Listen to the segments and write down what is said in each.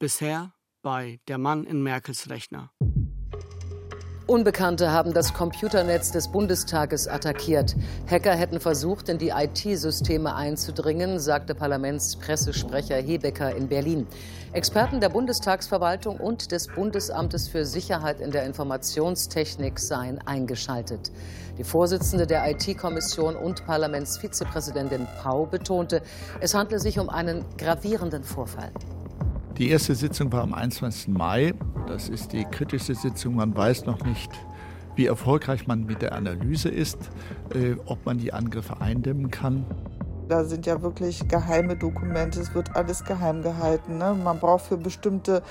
Bisher bei Der Mann in Merkels Rechner. Unbekannte haben das Computernetz des Bundestages attackiert. Hacker hätten versucht, in die IT-Systeme einzudringen, sagte Parlamentspressesprecher Hebecker in Berlin. Experten der Bundestagsverwaltung und des Bundesamtes für Sicherheit in der Informationstechnik seien eingeschaltet. Die Vorsitzende der IT-Kommission und Parlamentsvizepräsidentin Pau betonte, es handle sich um einen gravierenden Vorfall. Die erste Sitzung war am 21. Mai. Das ist die kritischste Sitzung. Man weiß noch nicht, wie erfolgreich man mit der Analyse ist, äh, ob man die Angriffe eindämmen kann. Da sind ja wirklich geheime Dokumente, es wird alles geheim gehalten. Ne? Man braucht für bestimmte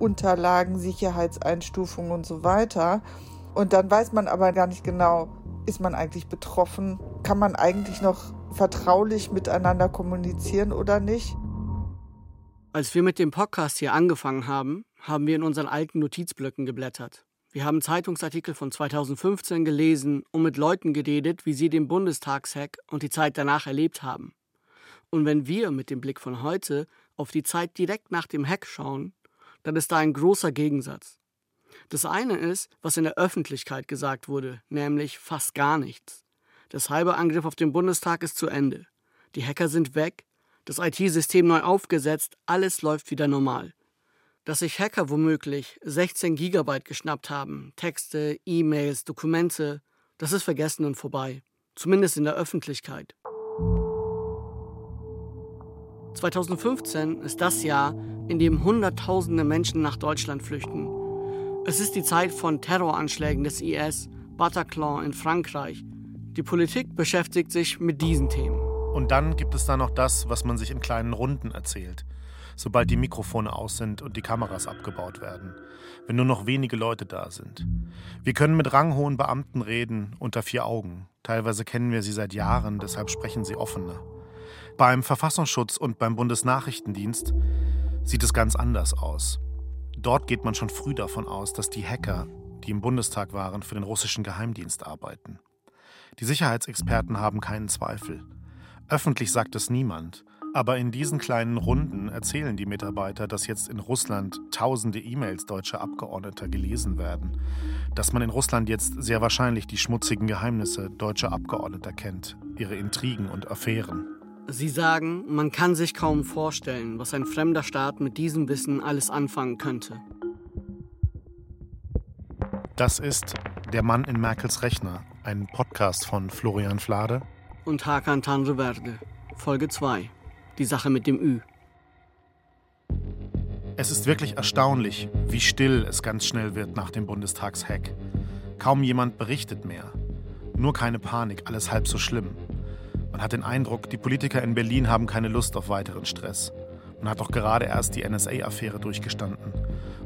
Unterlagen Sicherheitseinstufungen und so weiter. Und dann weiß man aber gar nicht genau, ist man eigentlich betroffen? Kann man eigentlich noch vertraulich miteinander kommunizieren oder nicht? Als wir mit dem Podcast hier angefangen haben, haben wir in unseren alten Notizblöcken geblättert. Wir haben Zeitungsartikel von 2015 gelesen und mit Leuten geredet, wie sie den Bundestagshack und die Zeit danach erlebt haben. Und wenn wir mit dem Blick von heute auf die Zeit direkt nach dem Hack schauen, dann ist da ein großer Gegensatz. Das eine ist, was in der Öffentlichkeit gesagt wurde, nämlich fast gar nichts. Der Cyberangriff auf den Bundestag ist zu Ende. Die Hacker sind weg das IT-System neu aufgesetzt, alles läuft wieder normal. Dass sich Hacker womöglich 16 Gigabyte geschnappt haben, Texte, E-Mails, Dokumente, das ist vergessen und vorbei. Zumindest in der Öffentlichkeit. 2015 ist das Jahr, in dem Hunderttausende Menschen nach Deutschland flüchten. Es ist die Zeit von Terroranschlägen des IS, Bataclan in Frankreich. Die Politik beschäftigt sich mit diesen Themen. Und dann gibt es da noch das, was man sich in kleinen Runden erzählt, sobald die Mikrofone aus sind und die Kameras abgebaut werden, wenn nur noch wenige Leute da sind. Wir können mit ranghohen Beamten reden, unter vier Augen. Teilweise kennen wir sie seit Jahren, deshalb sprechen sie offener. Beim Verfassungsschutz und beim Bundesnachrichtendienst sieht es ganz anders aus. Dort geht man schon früh davon aus, dass die Hacker, die im Bundestag waren, für den russischen Geheimdienst arbeiten. Die Sicherheitsexperten haben keinen Zweifel. Öffentlich sagt es niemand, aber in diesen kleinen Runden erzählen die Mitarbeiter, dass jetzt in Russland tausende E-Mails deutscher Abgeordneter gelesen werden, dass man in Russland jetzt sehr wahrscheinlich die schmutzigen Geheimnisse deutscher Abgeordneter kennt, ihre Intrigen und Affären. Sie sagen, man kann sich kaum vorstellen, was ein fremder Staat mit diesem Wissen alles anfangen könnte. Das ist Der Mann in Merkels Rechner, ein Podcast von Florian Flade und Hakan Tanrıverde. Folge 2. Die Sache mit dem Ü. Es ist wirklich erstaunlich, wie still es ganz schnell wird nach dem Bundestagshack. Kaum jemand berichtet mehr. Nur keine Panik, alles halb so schlimm. Man hat den Eindruck, die Politiker in Berlin haben keine Lust auf weiteren Stress. Man hat doch gerade erst die NSA-Affäre durchgestanden.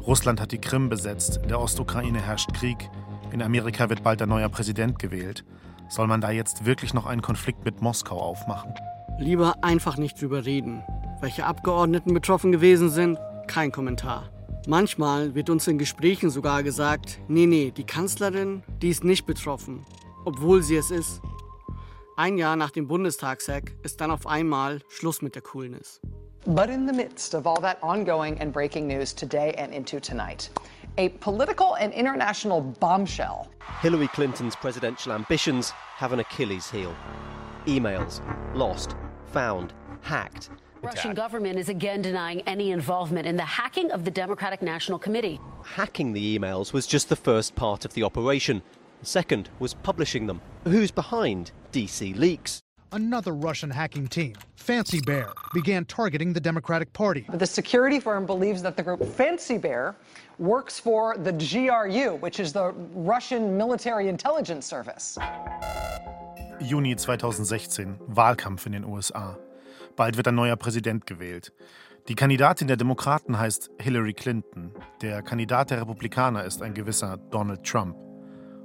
Russland hat die Krim besetzt, in der Ostukraine herrscht Krieg, in Amerika wird bald ein neuer Präsident gewählt. Soll man da jetzt wirklich noch einen Konflikt mit Moskau aufmachen? Lieber einfach nicht drüber reden. Welche Abgeordneten betroffen gewesen sind, kein Kommentar. Manchmal wird uns in Gesprächen sogar gesagt, nee, nee, die Kanzlerin, die ist nicht betroffen, obwohl sie es ist. Ein Jahr nach dem Bundestagshack ist dann auf einmal Schluss mit der Coolness. But in the midst of all that ongoing and breaking news today and into tonight, a political and international bombshell. Hillary Clinton's presidential ambitions have an Achilles heel. Emails lost, found, hacked. The Russian government is again denying any involvement in the hacking of the Democratic National Committee. Hacking the emails was just the first part of the operation. The second was publishing them. Who's behind DC leaks? Another Russian hacking team, Fancy Bear, began targeting the Democratic Party. The security firm believes that the group Fancy Bear works for the GRU, which is the Russian Military Intelligence Service. Juni 2016, Wahlkampf in den USA. Bald wird ein neuer Präsident gewählt. Die Kandidatin der Demokraten heißt Hillary Clinton. Der Kandidat der Republikaner ist ein gewisser Donald Trump.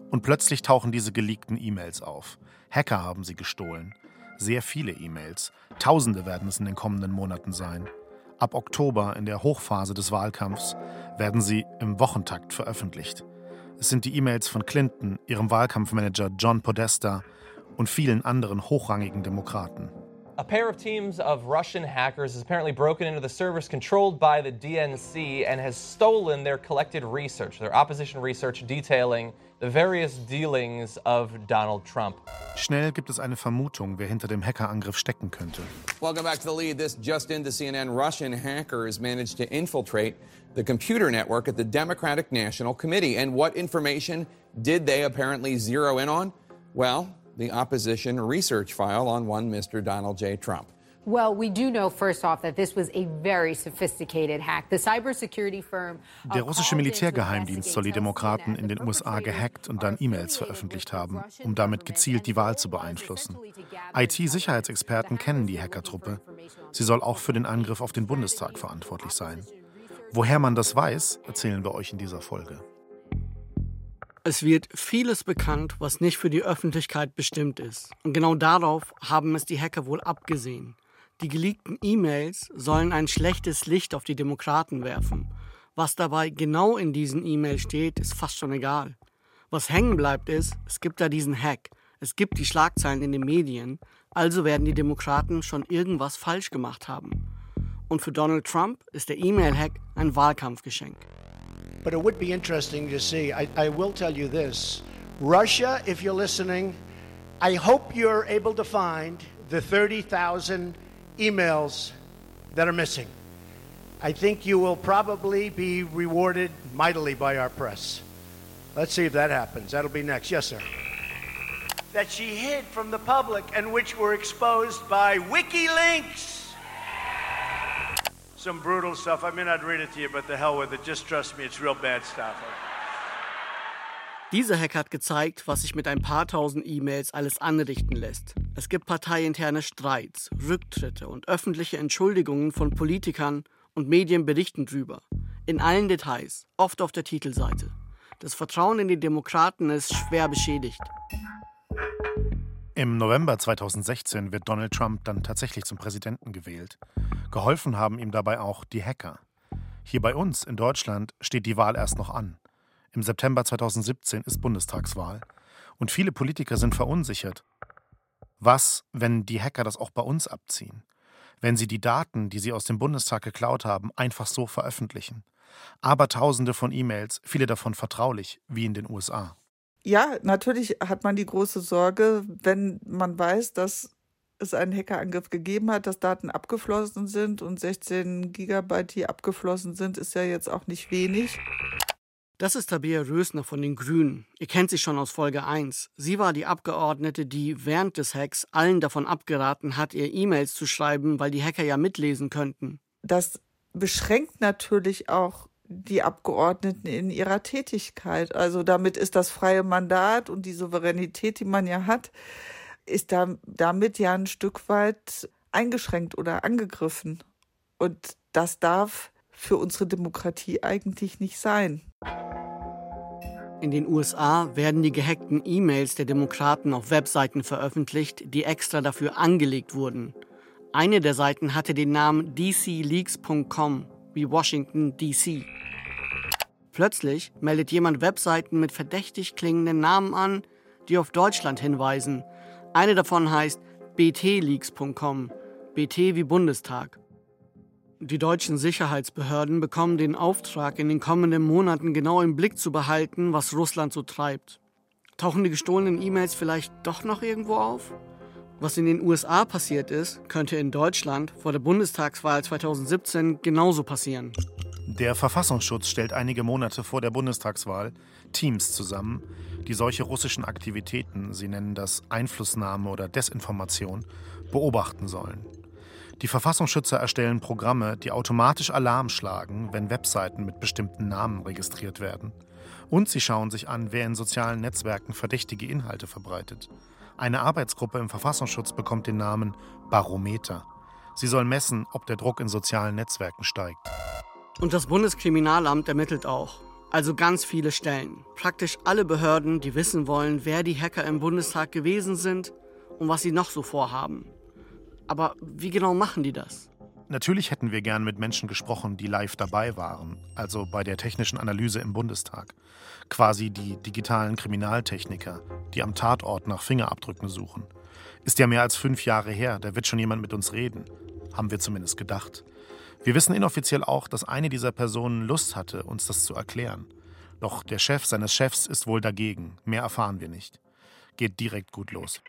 Und plötzlich tauchen diese geleakten E-Mails auf. Hacker haben sie gestohlen sehr viele E-Mails. Tausende werden es in den kommenden Monaten sein. Ab Oktober, in der Hochphase des Wahlkampfs, werden sie im Wochentakt veröffentlicht. Es sind die E-Mails von Clinton, ihrem Wahlkampfmanager John Podesta und vielen anderen hochrangigen Demokraten. A pair of teams of Russian hackers has apparently broken into the servers controlled by the DNC and has stolen their collected research, their opposition research detailing the various dealings of Donald Trump. Schnell gibt es eine Vermutung, wer hinter dem Hackerangriff stecken könnte. Welcome back to the lead. This just into CNN. Russian hackers managed to infiltrate the computer network at the Democratic National Committee. And what information did they apparently zero in on? Well, the opposition research file on one Mr. Donald J. Trump. Well, we do know first off that this was a very sophisticated hack. The cybersecurity firm Der russische Militärgeheimdienst soll die Demokraten in den USA gehackt und dann E-Mails veröffentlicht haben, um damit gezielt die Wahl zu beeinflussen. IT-Sicherheitsexperten kennen die Hackertruppe. Sie soll auch für den Angriff auf den Bundestag verantwortlich sein. Woher man das weiß, erzählen wir euch in dieser Folge. Es wird vieles bekannt, was nicht für die Öffentlichkeit bestimmt ist. Und genau darauf haben es die Hacker wohl abgesehen. Die geleakten E-Mails sollen ein schlechtes Licht auf die Demokraten werfen. Was dabei genau in diesen E-Mails steht, ist fast schon egal. Was hängen bleibt ist, es gibt da diesen Hack. Es gibt die Schlagzeilen in den Medien, also werden die Demokraten schon irgendwas falsch gemacht haben. Und für Donald Trump ist der E-Mail-Hack ein Wahlkampfgeschenk. But it would be interesting to see. I, I will tell you this Russia, if you're listening, I hope you're able to find the 30,000 emails that are missing. I think you will probably be rewarded mightily by our press. Let's see if that happens. That'll be next. Yes, sir. That she hid from the public and which were exposed by WikiLeaks. Some brutal stuff. I may not read it to you, but the hell with it. Just trust me, it's real bad stuff. Dieser Hack hat gezeigt, was sich mit ein paar tausend E-Mails alles anrichten lässt. Es gibt parteiinterne Streits, Rücktritte und öffentliche Entschuldigungen von Politikern und Medien berichten drüber. In allen Details, oft auf der Titelseite. Das Vertrauen in die Demokraten ist schwer beschädigt. Im November 2016 wird Donald Trump dann tatsächlich zum Präsidenten gewählt. Geholfen haben ihm dabei auch die Hacker. Hier bei uns in Deutschland steht die Wahl erst noch an. Im September 2017 ist Bundestagswahl. Und viele Politiker sind verunsichert. Was, wenn die Hacker das auch bei uns abziehen? Wenn sie die Daten, die sie aus dem Bundestag geklaut haben, einfach so veröffentlichen? Aber Tausende von E-Mails, viele davon vertraulich, wie in den USA. Ja, natürlich hat man die große Sorge, wenn man weiß, dass es einen Hackerangriff gegeben hat, dass Daten abgeflossen sind und 16 Gigabyte, die abgeflossen sind, ist ja jetzt auch nicht wenig. Das ist Tabea Rösner von den Grünen. Ihr kennt sie schon aus Folge 1. Sie war die Abgeordnete, die während des Hacks allen davon abgeraten hat, ihr E-Mails zu schreiben, weil die Hacker ja mitlesen könnten. Das beschränkt natürlich auch die Abgeordneten in ihrer Tätigkeit. Also damit ist das freie Mandat und die Souveränität, die man ja hat, ist da, damit ja ein Stück weit eingeschränkt oder angegriffen. Und das darf für unsere Demokratie eigentlich nicht sein. In den USA werden die gehackten E-Mails der Demokraten auf Webseiten veröffentlicht, die extra dafür angelegt wurden. Eine der Seiten hatte den Namen dcleaks.com, wie Washington DC. Plötzlich meldet jemand Webseiten mit verdächtig klingenden Namen an, die auf Deutschland hinweisen. Eine davon heißt btleaks.com, BT wie Bundestag. Die deutschen Sicherheitsbehörden bekommen den Auftrag, in den kommenden Monaten genau im Blick zu behalten, was Russland so treibt. Tauchen die gestohlenen E-Mails vielleicht doch noch irgendwo auf? Was in den USA passiert ist, könnte in Deutschland vor der Bundestagswahl 2017 genauso passieren. Der Verfassungsschutz stellt einige Monate vor der Bundestagswahl Teams zusammen, die solche russischen Aktivitäten, sie nennen das Einflussnahme oder Desinformation, beobachten sollen. Die Verfassungsschützer erstellen Programme, die automatisch Alarm schlagen, wenn Webseiten mit bestimmten Namen registriert werden. Und sie schauen sich an, wer in sozialen Netzwerken verdächtige Inhalte verbreitet. Eine Arbeitsgruppe im Verfassungsschutz bekommt den Namen Barometer. Sie soll messen, ob der Druck in sozialen Netzwerken steigt. Und das Bundeskriminalamt ermittelt auch. Also ganz viele Stellen. Praktisch alle Behörden, die wissen wollen, wer die Hacker im Bundestag gewesen sind und was sie noch so vorhaben. Aber wie genau machen die das? Natürlich hätten wir gern mit Menschen gesprochen, die live dabei waren, also bei der technischen Analyse im Bundestag. Quasi die digitalen Kriminaltechniker, die am Tatort nach Fingerabdrücken suchen. Ist ja mehr als fünf Jahre her, da wird schon jemand mit uns reden. Haben wir zumindest gedacht. Wir wissen inoffiziell auch, dass eine dieser Personen Lust hatte, uns das zu erklären. Doch der Chef seines Chefs ist wohl dagegen. Mehr erfahren wir nicht. Geht direkt gut los.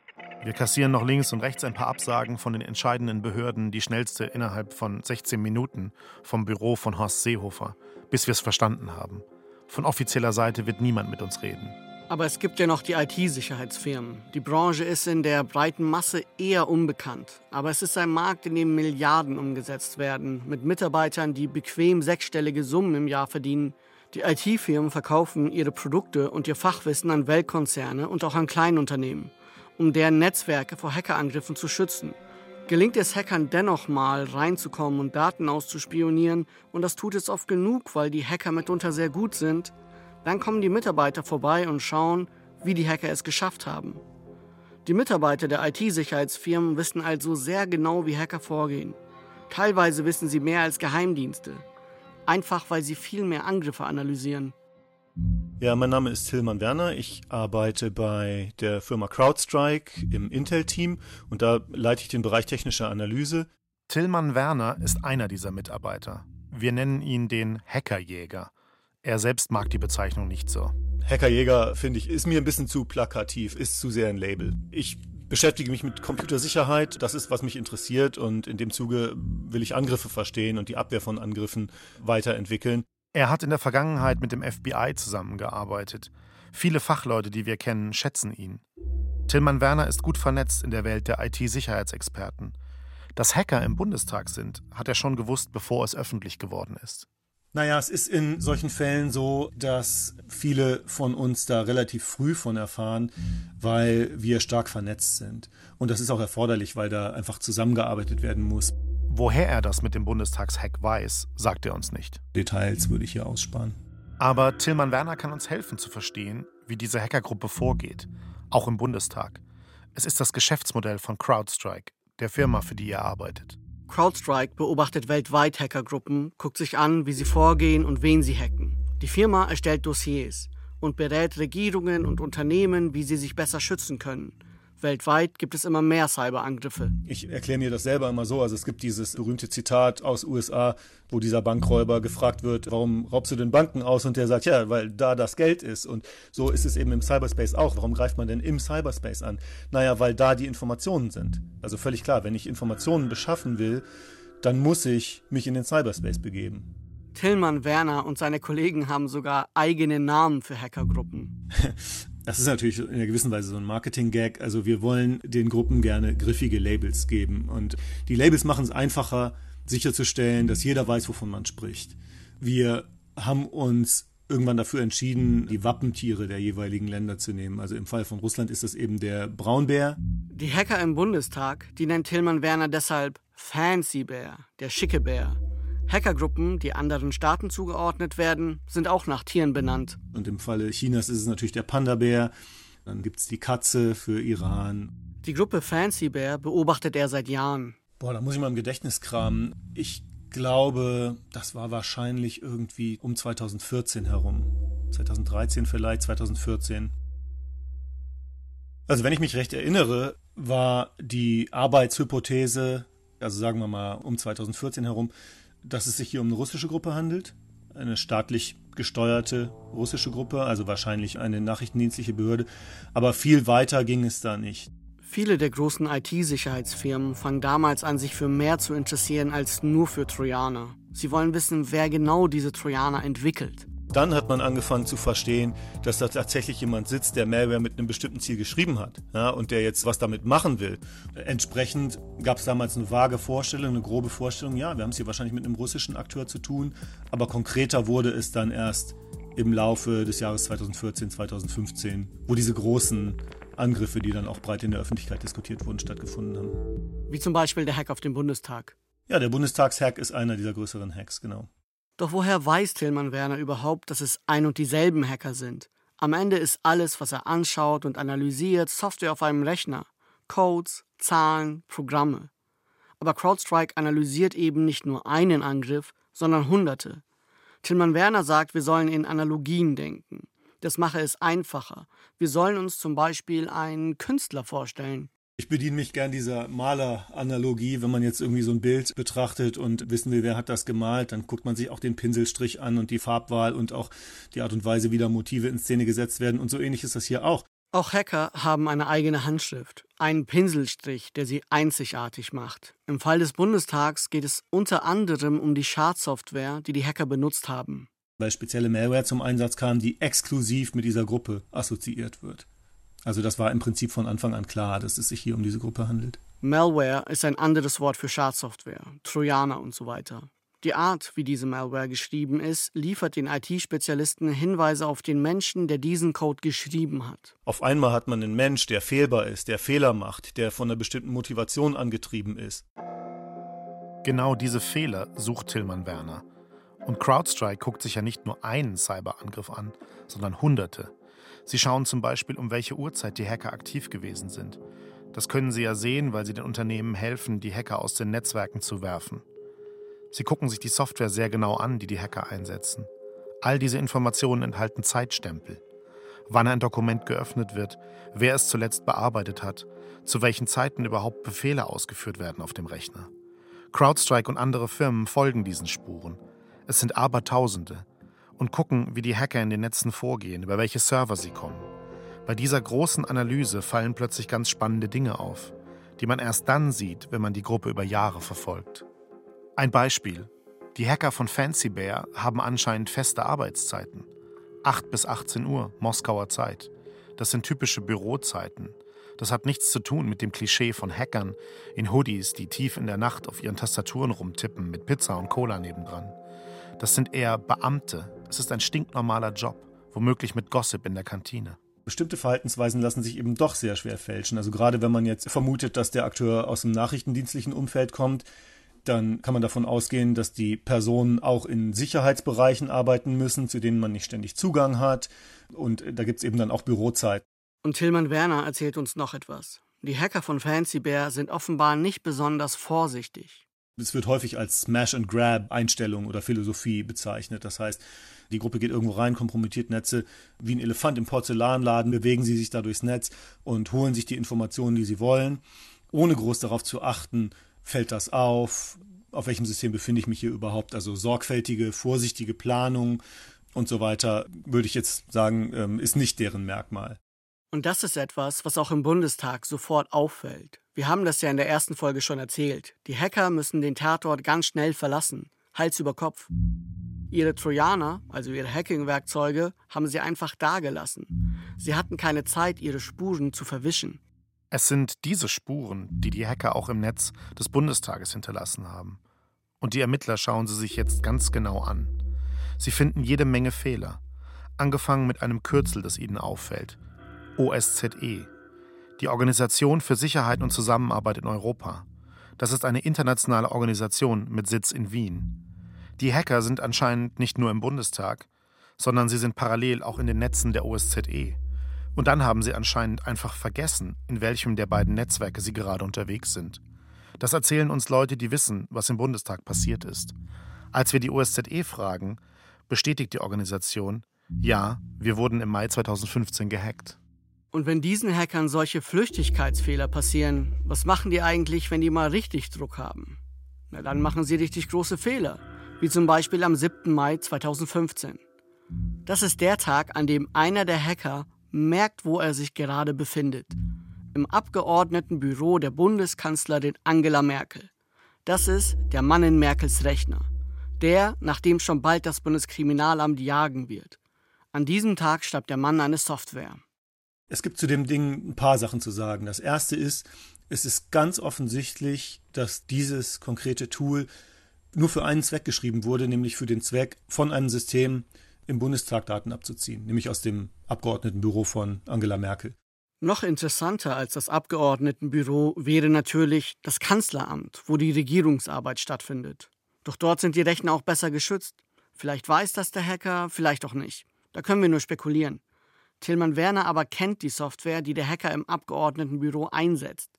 Wir kassieren noch links und rechts ein paar Absagen von den entscheidenden Behörden, die schnellste innerhalb von 16 Minuten vom Büro von Horst Seehofer, bis wir es verstanden haben. Von offizieller Seite wird niemand mit uns reden. Aber es gibt ja noch die IT-Sicherheitsfirmen. Die Branche ist in der breiten Masse eher unbekannt. Aber es ist ein Markt, in dem Milliarden umgesetzt werden, mit Mitarbeitern, die bequem sechsstellige Summen im Jahr verdienen. Die IT-Firmen verkaufen ihre Produkte und ihr Fachwissen an Weltkonzerne und auch an Kleinunternehmen, um deren Netzwerke vor Hackerangriffen zu schützen. Gelingt es Hackern dennoch mal reinzukommen und Daten auszuspionieren, und das tut es oft genug, weil die Hacker mitunter sehr gut sind, dann kommen die Mitarbeiter vorbei und schauen, wie die Hacker es geschafft haben. Die Mitarbeiter der IT-Sicherheitsfirmen wissen also sehr genau, wie Hacker vorgehen. Teilweise wissen sie mehr als Geheimdienste. Einfach weil sie viel mehr Angriffe analysieren. Ja, mein Name ist Tillmann Werner. Ich arbeite bei der Firma CrowdStrike im Intel-Team und da leite ich den Bereich technische Analyse. Tillmann Werner ist einer dieser Mitarbeiter. Wir nennen ihn den Hackerjäger. Er selbst mag die Bezeichnung nicht so. Hackerjäger, finde ich, ist mir ein bisschen zu plakativ, ist zu sehr ein Label. Ich beschäftige mich mit Computersicherheit. Das ist, was mich interessiert. Und in dem Zuge will ich Angriffe verstehen und die Abwehr von Angriffen weiterentwickeln. Er hat in der Vergangenheit mit dem FBI zusammengearbeitet. Viele Fachleute, die wir kennen, schätzen ihn. Tillmann Werner ist gut vernetzt in der Welt der IT-Sicherheitsexperten. Dass Hacker im Bundestag sind, hat er schon gewusst, bevor es öffentlich geworden ist. Naja, es ist in solchen Fällen so, dass viele von uns da relativ früh von erfahren, weil wir stark vernetzt sind. Und das ist auch erforderlich, weil da einfach zusammengearbeitet werden muss. Woher er das mit dem Bundestagshack weiß, sagt er uns nicht. Details würde ich hier aussparen. Aber Tillmann Werner kann uns helfen zu verstehen, wie diese Hackergruppe vorgeht, auch im Bundestag. Es ist das Geschäftsmodell von CrowdStrike, der Firma, für die er arbeitet. CrowdStrike beobachtet weltweit Hackergruppen, guckt sich an, wie sie vorgehen und wen sie hacken. Die Firma erstellt Dossiers und berät Regierungen und Unternehmen, wie sie sich besser schützen können. Weltweit gibt es immer mehr Cyberangriffe. Ich erkläre mir das selber immer so. Also es gibt dieses berühmte Zitat aus USA, wo dieser Bankräuber gefragt wird, warum raubst du den Banken aus? Und der sagt, ja, weil da das Geld ist. Und so ist es eben im Cyberspace auch. Warum greift man denn im Cyberspace an? Naja, weil da die Informationen sind. Also völlig klar, wenn ich Informationen beschaffen will, dann muss ich mich in den Cyberspace begeben. Tillmann Werner und seine Kollegen haben sogar eigene Namen für Hackergruppen. Das ist natürlich in einer gewissen Weise so ein Marketing-Gag. Also wir wollen den Gruppen gerne griffige Labels geben. Und die Labels machen es einfacher, sicherzustellen, dass jeder weiß, wovon man spricht. Wir haben uns irgendwann dafür entschieden, die Wappentiere der jeweiligen Länder zu nehmen. Also im Fall von Russland ist das eben der Braunbär. Die Hacker im Bundestag, die nennt Tillmann Werner deshalb Fancy Bär, der schicke Bär. Hackergruppen, die anderen Staaten zugeordnet werden, sind auch nach Tieren benannt. Und im Falle Chinas ist es natürlich der Panda-Bär. Dann gibt es die Katze für Iran. Die Gruppe Fancy Bear beobachtet er seit Jahren. Boah, da muss ich mal im Gedächtnis kramen. Ich glaube, das war wahrscheinlich irgendwie um 2014 herum. 2013 vielleicht, 2014. Also wenn ich mich recht erinnere, war die Arbeitshypothese, also sagen wir mal um 2014 herum, dass es sich hier um eine russische Gruppe handelt, eine staatlich gesteuerte russische Gruppe, also wahrscheinlich eine nachrichtendienstliche Behörde, aber viel weiter ging es da nicht. Viele der großen IT-Sicherheitsfirmen fangen damals an, sich für mehr zu interessieren als nur für Trojaner. Sie wollen wissen, wer genau diese Trojaner entwickelt. Dann hat man angefangen zu verstehen, dass da tatsächlich jemand sitzt, der Malware mit einem bestimmten Ziel geschrieben hat ja, und der jetzt was damit machen will. Entsprechend gab es damals eine vage Vorstellung, eine grobe Vorstellung, ja, wir haben es hier wahrscheinlich mit einem russischen Akteur zu tun, aber konkreter wurde es dann erst im Laufe des Jahres 2014, 2015, wo diese großen Angriffe, die dann auch breit in der Öffentlichkeit diskutiert wurden, stattgefunden haben. Wie zum Beispiel der Hack auf den Bundestag. Ja, der Bundestagshack ist einer dieser größeren Hacks, genau. Doch woher weiß Tillmann Werner überhaupt, dass es ein und dieselben Hacker sind? Am Ende ist alles, was er anschaut und analysiert, Software auf einem Rechner. Codes, Zahlen, Programme. Aber CrowdStrike analysiert eben nicht nur einen Angriff, sondern hunderte. Tillmann Werner sagt, wir sollen in Analogien denken. Das mache es einfacher. Wir sollen uns zum Beispiel einen Künstler vorstellen. Ich bediene mich gern dieser Maler-Analogie. Wenn man jetzt irgendwie so ein Bild betrachtet und wissen will, wer hat das gemalt, dann guckt man sich auch den Pinselstrich an und die Farbwahl und auch die Art und Weise, wie da Motive in Szene gesetzt werden. Und so ähnlich ist das hier auch. Auch Hacker haben eine eigene Handschrift, einen Pinselstrich, der sie einzigartig macht. Im Fall des Bundestags geht es unter anderem um die Schadsoftware, die die Hacker benutzt haben. Weil spezielle Malware zum Einsatz kam, die exklusiv mit dieser Gruppe assoziiert wird. Also das war im Prinzip von Anfang an klar, dass es sich hier um diese Gruppe handelt. Malware ist ein anderes Wort für Schadsoftware, Trojaner und so weiter. Die Art, wie diese Malware geschrieben ist, liefert den IT-Spezialisten Hinweise auf den Menschen, der diesen Code geschrieben hat. Auf einmal hat man einen Mensch, der fehlbar ist, der Fehler macht, der von einer bestimmten Motivation angetrieben ist. Genau diese Fehler sucht Tillmann Werner. Und CrowdStrike guckt sich ja nicht nur einen Cyberangriff an, sondern hunderte. Sie schauen zum Beispiel, um welche Uhrzeit die Hacker aktiv gewesen sind. Das können sie ja sehen, weil sie den Unternehmen helfen, die Hacker aus den Netzwerken zu werfen. Sie gucken sich die Software sehr genau an, die die Hacker einsetzen. All diese Informationen enthalten Zeitstempel. Wann ein Dokument geöffnet wird, wer es zuletzt bearbeitet hat, zu welchen Zeiten überhaupt Befehle ausgeführt werden auf dem Rechner. CrowdStrike und andere Firmen folgen diesen Spuren. Es sind Abertausende und gucken, wie die Hacker in den Netzen vorgehen, über welche Server sie kommen. Bei dieser großen Analyse fallen plötzlich ganz spannende Dinge auf, die man erst dann sieht, wenn man die Gruppe über Jahre verfolgt. Ein Beispiel. Die Hacker von Fancy Bear haben anscheinend feste Arbeitszeiten. 8 bis 18 Uhr, Moskauer Zeit. Das sind typische Bürozeiten. Das hat nichts zu tun mit dem Klischee von Hackern in Hoodies, die tief in der Nacht auf ihren Tastaturen rumtippen mit Pizza und Cola nebendran. Das sind eher Beamte. Es ist ein stinknormaler Job, womöglich mit Gossip in der Kantine. Bestimmte Verhaltensweisen lassen sich eben doch sehr schwer fälschen. Also gerade wenn man jetzt vermutet, dass der Akteur aus dem nachrichtendienstlichen Umfeld kommt, dann kann man davon ausgehen, dass die Personen auch in Sicherheitsbereichen arbeiten müssen, zu denen man nicht ständig Zugang hat. Und da gibt es eben dann auch Bürozeit. Und Tillmann Werner erzählt uns noch etwas. Die Hacker von Fancy Bear sind offenbar nicht besonders vorsichtig. Es wird häufig als Smash-and-Grab-Einstellung oder Philosophie bezeichnet. Das heißt, die Gruppe geht irgendwo rein, kompromittiert Netze. Wie ein Elefant im Porzellanladen bewegen sie sich da durchs Netz und holen sich die Informationen, die sie wollen, ohne groß darauf zu achten, fällt das auf? Auf welchem System befinde ich mich hier überhaupt? Also sorgfältige, vorsichtige Planung und so weiter, würde ich jetzt sagen, ähm, ist nicht deren Merkmal. Und das ist etwas, was auch im Bundestag sofort auffällt. Wir haben das ja in der ersten Folge schon erzählt. Die Hacker müssen den Tatort ganz schnell verlassen, Hals über Kopf. Ihre Trojaner, also ihre Hacking-Werkzeuge, haben sie einfach dagelassen. Sie hatten keine Zeit, ihre Spuren zu verwischen. Es sind diese Spuren, die die Hacker auch im Netz des Bundestages hinterlassen haben. Und die Ermittler schauen sie sich jetzt ganz genau an. Sie finden jede Menge Fehler, angefangen mit einem Kürzel, das ihnen auffällt. OSZE, die Organisation für Sicherheit und Zusammenarbeit in Europa. Das ist eine internationale Organisation mit Sitz in Wien. Die Hacker sind anscheinend nicht nur im Bundestag, sondern sie sind parallel auch in den Netzen der OSZE. Und dann haben sie anscheinend einfach vergessen, in welchem der beiden Netzwerke sie gerade unterwegs sind. Das erzählen uns Leute, die wissen, was im Bundestag passiert ist. Als wir die OSZE fragen, bestätigt die Organisation, ja, wir wurden im Mai 2015 gehackt. Und wenn diesen Hackern solche Flüchtigkeitsfehler passieren, was machen die eigentlich, wenn die mal richtig Druck haben? Na, dann machen sie richtig große Fehler, wie zum Beispiel am 7. Mai 2015. Das ist der Tag, an dem einer der Hacker merkt, wo er sich gerade befindet. Im Abgeordnetenbüro der Bundeskanzlerin Angela Merkel. Das ist der Mann in Merkels Rechner. Der, nach dem schon bald das Bundeskriminalamt jagen wird. An diesem Tag schreibt der Mann eine Software. Es gibt zu dem Ding ein paar Sachen zu sagen. Das erste ist, es ist ganz offensichtlich, dass dieses konkrete Tool nur für einen Zweck geschrieben wurde, nämlich für den Zweck von einem System, im Bundestag Daten abzuziehen, nämlich aus dem Abgeordnetenbüro von Angela Merkel. Noch interessanter als das Abgeordnetenbüro wäre natürlich das Kanzleramt, wo die Regierungsarbeit stattfindet. Doch dort sind die Rechner auch besser geschützt. Vielleicht weiß das der Hacker, vielleicht auch nicht. Da können wir nur spekulieren. Tillmann Werner aber kennt die Software, die der Hacker im Abgeordnetenbüro einsetzt.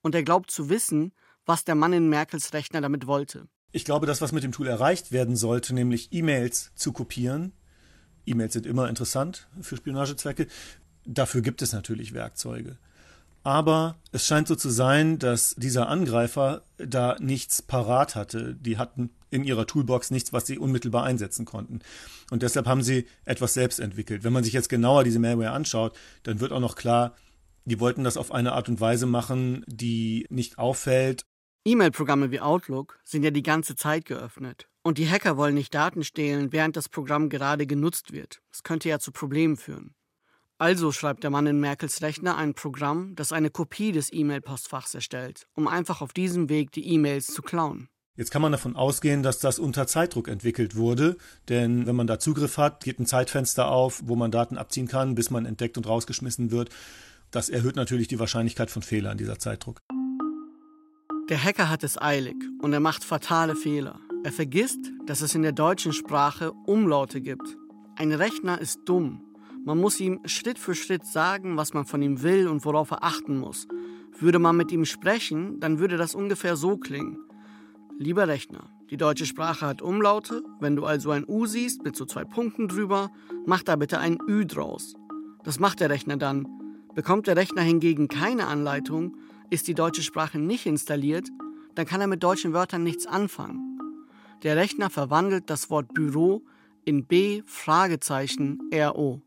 Und er glaubt zu wissen, was der Mann in Merkels Rechner damit wollte. Ich glaube, das, was mit dem Tool erreicht werden sollte, nämlich E-Mails zu kopieren, E-Mails sind immer interessant für Spionagezwecke, dafür gibt es natürlich Werkzeuge. Aber es scheint so zu sein, dass dieser Angreifer da nichts parat hatte. Die hatten in ihrer Toolbox nichts, was sie unmittelbar einsetzen konnten. Und deshalb haben sie etwas selbst entwickelt. Wenn man sich jetzt genauer diese Malware anschaut, dann wird auch noch klar, die wollten das auf eine Art und Weise machen, die nicht auffällt. E-Mail-Programme wie Outlook sind ja die ganze Zeit geöffnet. Und die Hacker wollen nicht Daten stehlen, während das Programm gerade genutzt wird. Das könnte ja zu Problemen führen. Also schreibt der Mann in Merkels Rechner ein Programm, das eine Kopie des E-Mail-Postfachs erstellt, um einfach auf diesem Weg die E-Mails zu klauen. Jetzt kann man davon ausgehen, dass das unter Zeitdruck entwickelt wurde, denn wenn man da Zugriff hat, geht ein Zeitfenster auf, wo man Daten abziehen kann, bis man entdeckt und rausgeschmissen wird. Das erhöht natürlich die Wahrscheinlichkeit von Fehlern, dieser Zeitdruck. Der Hacker hat es eilig und er macht fatale Fehler. Er vergisst, dass es in der deutschen Sprache Umlaute gibt. Ein Rechner ist dumm man muss ihm Schritt für Schritt sagen, was man von ihm will und worauf er achten muss. Würde man mit ihm sprechen, dann würde das ungefähr so klingen. Lieber Rechner, die deutsche Sprache hat Umlaute. Wenn du also ein U siehst mit so zwei Punkten drüber, mach da bitte ein Ü draus. Das macht der Rechner dann. Bekommt der Rechner hingegen keine Anleitung, ist die deutsche Sprache nicht installiert, dann kann er mit deutschen Wörtern nichts anfangen. Der Rechner verwandelt das Wort Büro in B Fragezeichen RO.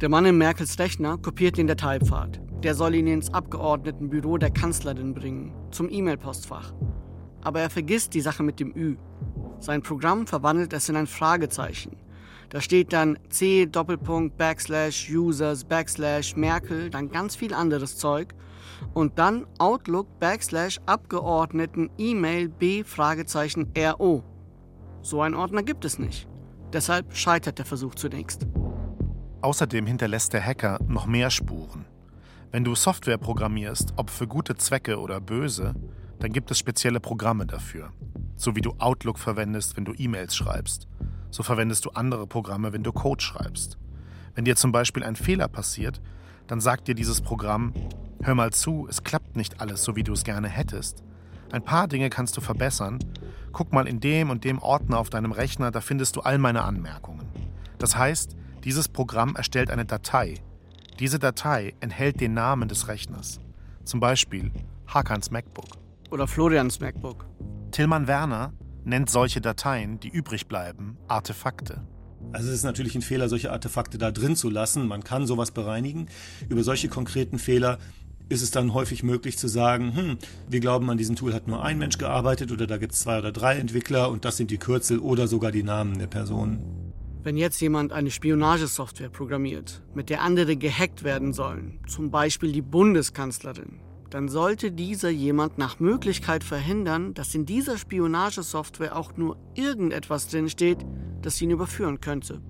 Der Mann in Merkels Rechner kopiert den Dateipfad. Der soll ihn ins Abgeordnetenbüro der Kanzlerin bringen, zum E-Mail-Postfach. Aber er vergisst die Sache mit dem Ü. Sein Programm verwandelt es in ein Fragezeichen. Da steht dann C Doppelpunkt Backslash Users Backslash Merkel, dann ganz viel anderes Zeug und dann Outlook Backslash Abgeordneten E-Mail B Fragezeichen RO. So ein Ordner gibt es nicht. Deshalb scheitert der Versuch zunächst. Außerdem hinterlässt der Hacker noch mehr Spuren. Wenn du Software programmierst, ob für gute Zwecke oder böse, dann gibt es spezielle Programme dafür. So wie du Outlook verwendest, wenn du E-Mails schreibst. So verwendest du andere Programme, wenn du Code schreibst. Wenn dir zum Beispiel ein Fehler passiert, dann sagt dir dieses Programm, hör mal zu, es klappt nicht alles so, wie du es gerne hättest. Ein paar Dinge kannst du verbessern. Guck mal in dem und dem Ordner auf deinem Rechner, da findest du all meine Anmerkungen. Das heißt, dieses Programm erstellt eine Datei. Diese Datei enthält den Namen des Rechners. Zum Beispiel Hakans MacBook. Oder Florians MacBook. Tillmann Werner nennt solche Dateien, die übrig bleiben, Artefakte. Also es ist natürlich ein Fehler, solche Artefakte da drin zu lassen. Man kann sowas bereinigen. Über solche konkreten Fehler ist es dann häufig möglich zu sagen, hm, wir glauben, an diesem Tool hat nur ein Mensch gearbeitet oder da gibt es zwei oder drei Entwickler und das sind die Kürzel oder sogar die Namen der Personen. Wenn jetzt jemand eine Spionagesoftware programmiert, mit der andere gehackt werden sollen, zum Beispiel die Bundeskanzlerin, dann sollte dieser jemand nach Möglichkeit verhindern, dass in dieser Spionagesoftware auch nur irgendetwas drinsteht, das ihn überführen könnte.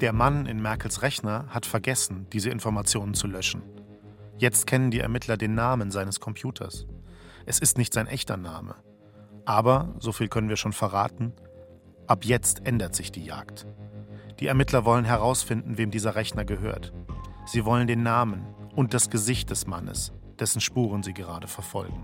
Der Mann in Merkels Rechner hat vergessen, diese Informationen zu löschen. Jetzt kennen die Ermittler den Namen seines Computers. Es ist nicht sein echter Name. Aber, so viel können wir schon verraten, Ab jetzt ändert sich die Jagd. Die Ermittler wollen herausfinden, wem dieser Rechner gehört. Sie wollen den Namen und das Gesicht des Mannes, dessen Spuren sie gerade verfolgen.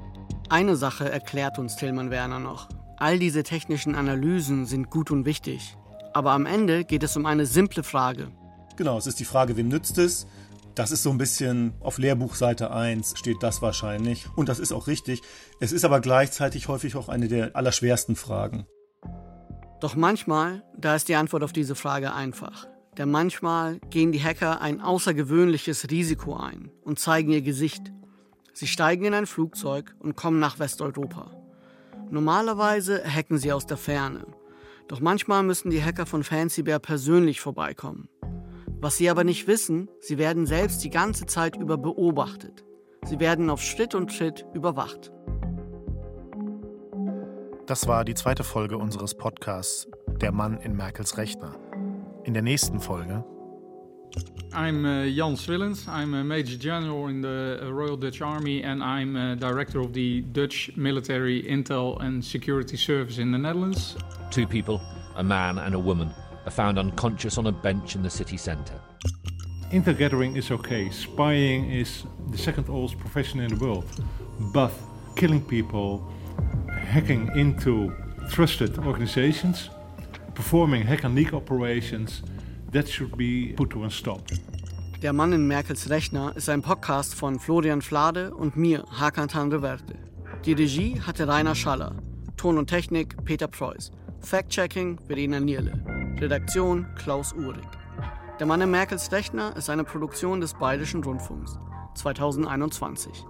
Eine Sache erklärt uns Tillmann Werner noch. All diese technischen Analysen sind gut und wichtig. Aber am Ende geht es um eine simple Frage. Genau, es ist die Frage, wem nützt es? Das ist so ein bisschen auf Lehrbuchseite 1 steht das wahrscheinlich. Und das ist auch richtig. Es ist aber gleichzeitig häufig auch eine der allerschwersten Fragen. Doch manchmal, da ist die Antwort auf diese Frage einfach. Denn manchmal gehen die Hacker ein außergewöhnliches Risiko ein und zeigen ihr Gesicht. Sie steigen in ein Flugzeug und kommen nach Westeuropa. Normalerweise hacken sie aus der Ferne. Doch manchmal müssen die Hacker von Fancy Bear persönlich vorbeikommen. Was sie aber nicht wissen, sie werden selbst die ganze Zeit über beobachtet. Sie werden auf Schritt und Schritt überwacht. Das war die zweite Folge unseres Podcasts Der Mann in Merkels Rechner. In der nächsten Folge. I'm uh, Jan Swillens. I'm a Major General in the uh, Royal Dutch Army and I'm a Director of the Dutch Military Intel and Security Service in the Netherlands. Two people, a man and a woman, are found unconscious on a bench in the city centre. Intergathering is okay. Spying is the second oldest profession in the world. But killing people, hacking into trusted organizations, performing hack and leak operations, that should be put to a stop. Der Mann in Merkels Rechner ist ein Podcast von Florian Flade und mir, Hakan Tanreverde. Die Regie hatte Rainer Schaller, Ton und Technik Peter Preuß, Fact-Checking Verena Nierle, Redaktion Klaus Uhrig. Der Mann in Merkels Rechner ist eine Produktion des Bayerischen Rundfunks 2021.